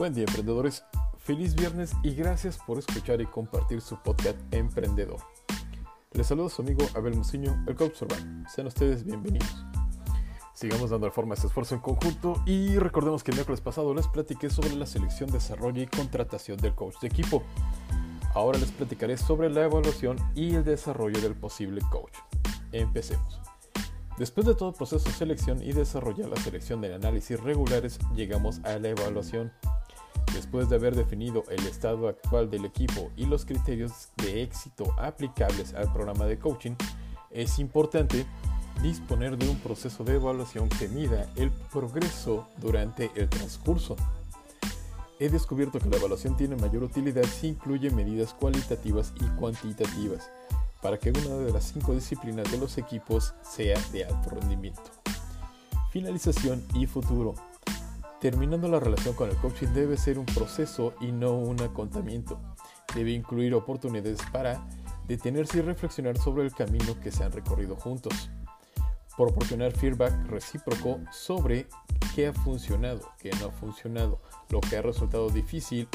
Buen día emprendedores, feliz viernes y gracias por escuchar y compartir su podcast Emprendedor. Les saludo su amigo Abel Muciño, el coach urbano. Sean ustedes bienvenidos. Sigamos dando forma a este esfuerzo en conjunto y recordemos que el miércoles pasado les platiqué sobre la selección, desarrollo y contratación del coach de equipo. Ahora les platicaré sobre la evaluación y el desarrollo del posible coach. Empecemos. Después de todo proceso de selección y desarrollar la selección de análisis regulares, llegamos a la evaluación Después de haber definido el estado actual del equipo y los criterios de éxito aplicables al programa de coaching, es importante disponer de un proceso de evaluación que mida el progreso durante el transcurso. He descubierto que la evaluación tiene mayor utilidad si incluye medidas cualitativas y cuantitativas para que una de las cinco disciplinas de los equipos sea de alto rendimiento. Finalización y futuro. Terminando la relación con el coaching debe ser un proceso y no un acontamiento. Debe incluir oportunidades para detenerse y reflexionar sobre el camino que se han recorrido juntos. Proporcionar feedback recíproco sobre qué ha funcionado, qué no ha funcionado, lo que ha resultado difícil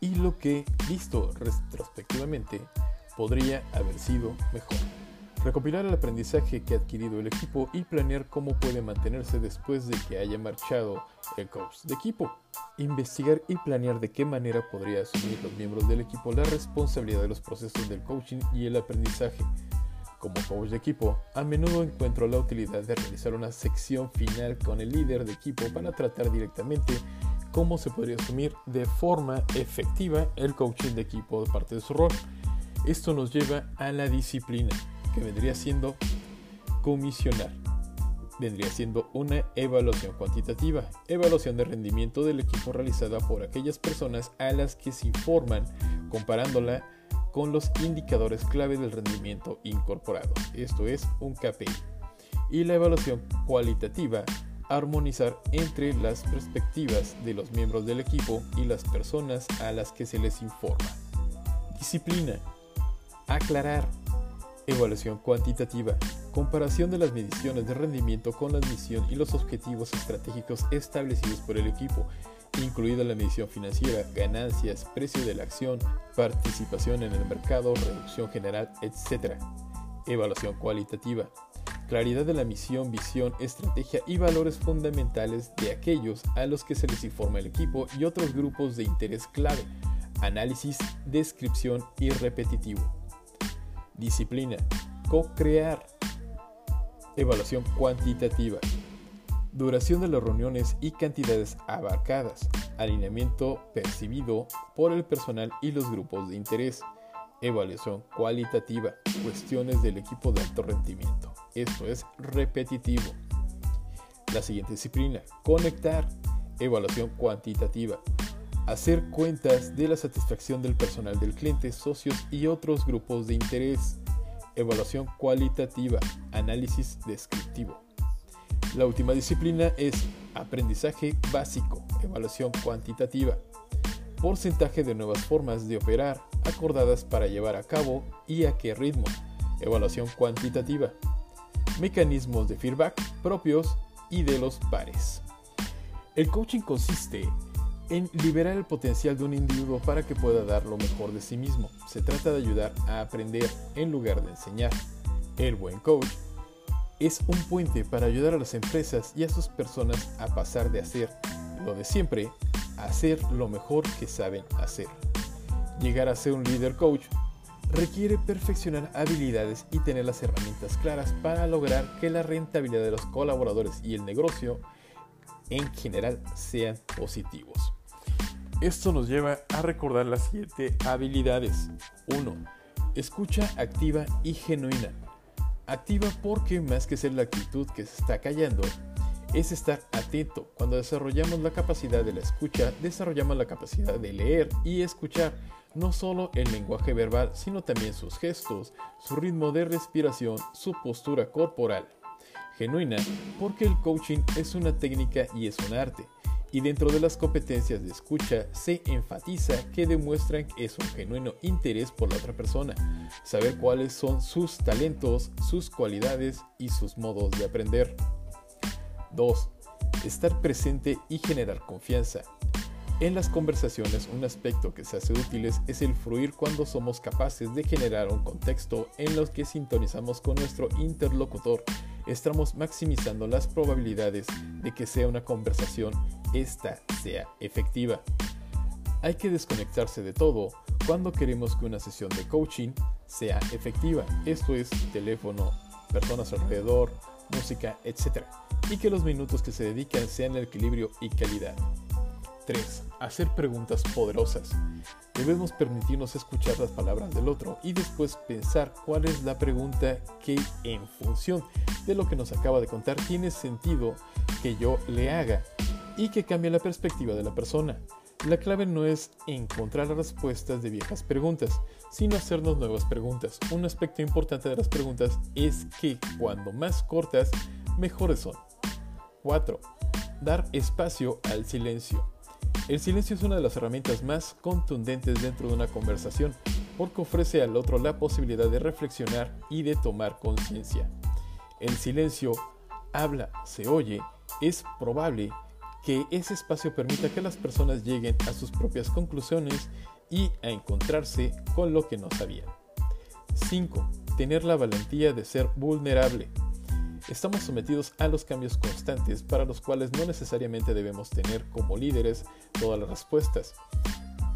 y lo que, visto retrospectivamente, podría haber sido mejor recopilar el aprendizaje que ha adquirido el equipo y planear cómo puede mantenerse después de que haya marchado el coach de equipo. Investigar y planear de qué manera podría asumir los miembros del equipo la responsabilidad de los procesos del coaching y el aprendizaje. Como coach de equipo, a menudo encuentro la utilidad de realizar una sección final con el líder de equipo para tratar directamente cómo se podría asumir de forma efectiva el coaching de equipo de parte de su rol. Esto nos lleva a la disciplina que vendría siendo comisionar. Vendría siendo una evaluación cuantitativa, evaluación de rendimiento del equipo realizada por aquellas personas a las que se informan comparándola con los indicadores clave del rendimiento incorporado, esto es un KPI. Y la evaluación cualitativa, armonizar entre las perspectivas de los miembros del equipo y las personas a las que se les informa. Disciplina, aclarar, Evaluación cuantitativa. Comparación de las mediciones de rendimiento con la misión y los objetivos estratégicos establecidos por el equipo, incluida la medición financiera, ganancias, precio de la acción, participación en el mercado, reducción general, etc. Evaluación cualitativa. Claridad de la misión, visión, estrategia y valores fundamentales de aquellos a los que se les informa el equipo y otros grupos de interés clave. Análisis, descripción y repetitivo. Disciplina. Co-crear. Evaluación cuantitativa. Duración de las reuniones y cantidades abarcadas. Alineamiento percibido por el personal y los grupos de interés. Evaluación cualitativa. Cuestiones del equipo de alto rendimiento. Esto es repetitivo. La siguiente disciplina. Conectar. Evaluación cuantitativa hacer cuentas de la satisfacción del personal del cliente, socios y otros grupos de interés, evaluación cualitativa, análisis descriptivo. La última disciplina es aprendizaje básico, evaluación cuantitativa, porcentaje de nuevas formas de operar acordadas para llevar a cabo y a qué ritmo, evaluación cuantitativa, mecanismos de feedback propios y de los pares. El coaching consiste en liberar el potencial de un individuo para que pueda dar lo mejor de sí mismo. Se trata de ayudar a aprender en lugar de enseñar. El buen coach es un puente para ayudar a las empresas y a sus personas a pasar de hacer lo de siempre a hacer lo mejor que saben hacer. Llegar a ser un líder coach requiere perfeccionar habilidades y tener las herramientas claras para lograr que la rentabilidad de los colaboradores y el negocio en general sean positivos. Esto nos lleva a recordar las siguientes habilidades. 1. Escucha activa y genuina. Activa porque más que ser la actitud que se está callando, es estar atento. Cuando desarrollamos la capacidad de la escucha, desarrollamos la capacidad de leer y escuchar no solo el lenguaje verbal, sino también sus gestos, su ritmo de respiración, su postura corporal. Genuina porque el coaching es una técnica y es un arte y dentro de las competencias de escucha se enfatiza que demuestran que es un genuino interés por la otra persona, saber cuáles son sus talentos, sus cualidades y sus modos de aprender. 2. Estar presente y generar confianza. En las conversaciones, un aspecto que se hace útil es el fluir cuando somos capaces de generar un contexto en los que sintonizamos con nuestro interlocutor. Estamos maximizando las probabilidades de que sea una conversación, esta sea efectiva. Hay que desconectarse de todo cuando queremos que una sesión de coaching sea efectiva. Esto es teléfono, personas alrededor, música, etc. Y que los minutos que se dedican sean el equilibrio y calidad. 3. Hacer preguntas poderosas. Debemos permitirnos escuchar las palabras del otro y después pensar cuál es la pregunta que en función de lo que nos acaba de contar tiene sentido que yo le haga y que cambie la perspectiva de la persona. La clave no es encontrar respuestas de viejas preguntas, sino hacernos nuevas preguntas. Un aspecto importante de las preguntas es que cuando más cortas, mejores son. 4. Dar espacio al silencio. El silencio es una de las herramientas más contundentes dentro de una conversación, porque ofrece al otro la posibilidad de reflexionar y de tomar conciencia. El silencio habla, se oye, es probable que ese espacio permita que las personas lleguen a sus propias conclusiones y a encontrarse con lo que no sabían. 5. Tener la valentía de ser vulnerable. Estamos sometidos a los cambios constantes para los cuales no necesariamente debemos tener como líderes todas las respuestas.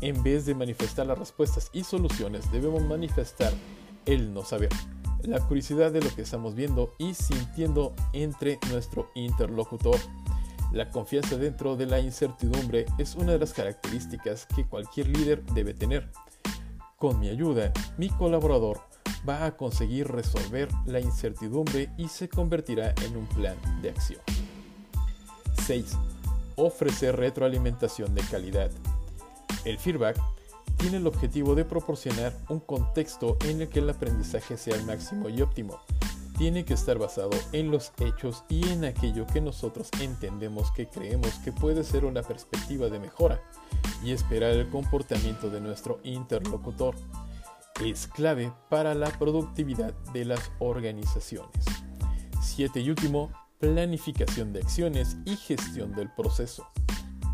En vez de manifestar las respuestas y soluciones, debemos manifestar el no saber, la curiosidad de lo que estamos viendo y sintiendo entre nuestro interlocutor. La confianza dentro de la incertidumbre es una de las características que cualquier líder debe tener. Con mi ayuda, mi colaborador va a conseguir resolver la incertidumbre y se convertirá en un plan de acción. 6. Ofrecer retroalimentación de calidad. El feedback tiene el objetivo de proporcionar un contexto en el que el aprendizaje sea el máximo y óptimo. Tiene que estar basado en los hechos y en aquello que nosotros entendemos que creemos que puede ser una perspectiva de mejora y esperar el comportamiento de nuestro interlocutor es clave para la productividad de las organizaciones. 7 y último, planificación de acciones y gestión del proceso.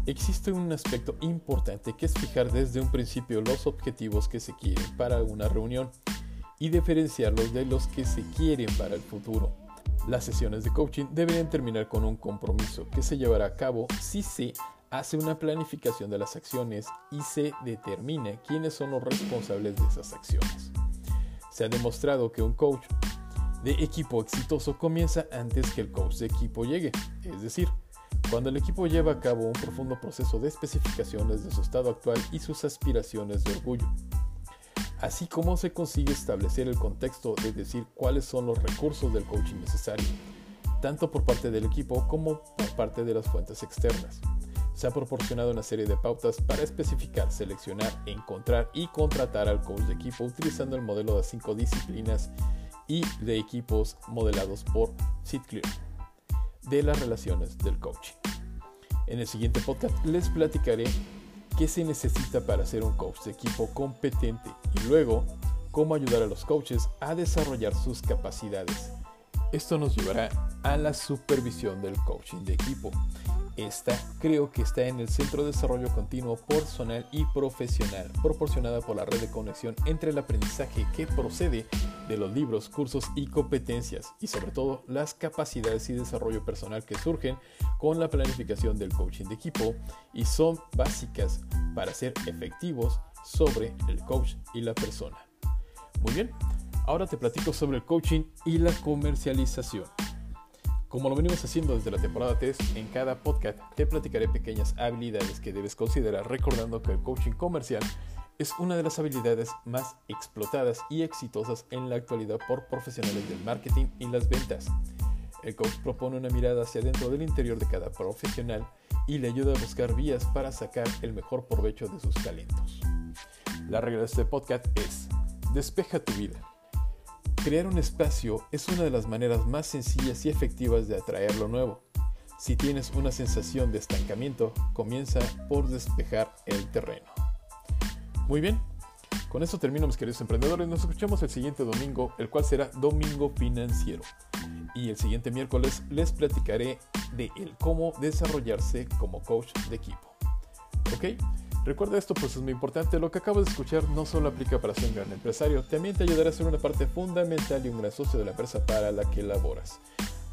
Existe un aspecto importante que es fijar desde un principio los objetivos que se quieren para una reunión y diferenciarlos de los que se quieren para el futuro. Las sesiones de coaching deberían terminar con un compromiso que se llevará a cabo si se hace una planificación de las acciones y se determina quiénes son los responsables de esas acciones. Se ha demostrado que un coach de equipo exitoso comienza antes que el coach de equipo llegue, es decir, cuando el equipo lleva a cabo un profundo proceso de especificaciones de su estado actual y sus aspiraciones de orgullo, así como se consigue establecer el contexto de decir cuáles son los recursos del coaching necesario, tanto por parte del equipo como por parte de las fuentes externas se ha proporcionado una serie de pautas para especificar, seleccionar, encontrar y contratar al coach de equipo utilizando el modelo de cinco disciplinas y de equipos modelados por SitClear de las relaciones del coaching. En el siguiente podcast les platicaré qué se necesita para ser un coach de equipo competente y luego cómo ayudar a los coaches a desarrollar sus capacidades. Esto nos llevará a la supervisión del coaching de equipo esta creo que está en el Centro de Desarrollo Continuo Personal y Profesional, proporcionada por la red de conexión entre el aprendizaje que procede de los libros, cursos y competencias, y sobre todo las capacidades y desarrollo personal que surgen con la planificación del coaching de equipo y son básicas para ser efectivos sobre el coach y la persona. Muy bien, ahora te platico sobre el coaching y la comercialización. Como lo venimos haciendo desde la temporada 3, en cada podcast te platicaré pequeñas habilidades que debes considerar recordando que el coaching comercial es una de las habilidades más explotadas y exitosas en la actualidad por profesionales del marketing y las ventas. El coach propone una mirada hacia dentro del interior de cada profesional y le ayuda a buscar vías para sacar el mejor provecho de sus talentos. La regla de este podcast es, despeja tu vida. Crear un espacio es una de las maneras más sencillas y efectivas de atraer lo nuevo. Si tienes una sensación de estancamiento, comienza por despejar el terreno. Muy bien, con eso termino mis queridos emprendedores. Nos escuchamos el siguiente domingo, el cual será Domingo Financiero. Y el siguiente miércoles les platicaré de cómo desarrollarse como coach de equipo. ¿Ok? Recuerda esto, pues es muy importante. Lo que acabas de escuchar no solo aplica para ser un gran empresario, también te ayudará a ser una parte fundamental y un gran socio de la empresa para la que laboras.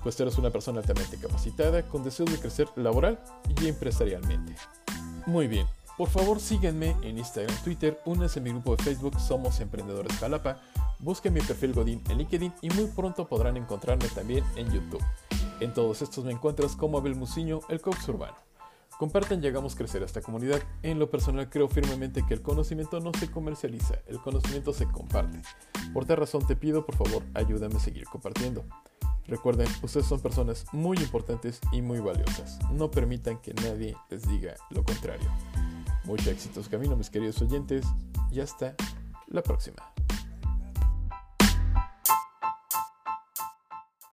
Pues eres una persona altamente capacitada, con deseos de crecer laboral y empresarialmente. Muy bien, por favor síguenme en Instagram, Twitter, únanse a mi grupo de Facebook Somos Emprendedores Jalapa, busquen mi perfil Godín en LinkedIn y muy pronto podrán encontrarme también en YouTube. En todos estos me encuentras como Abel Musiño, el coach urbano. Compartan y hagamos crecer esta comunidad. En lo personal creo firmemente que el conocimiento no se comercializa, el conocimiento se comparte. Por tal razón te pido por favor ayúdame a seguir compartiendo. Recuerden, ustedes son personas muy importantes y muy valiosas. No permitan que nadie les diga lo contrario. Muchos éxitos camino mis queridos oyentes y hasta la próxima.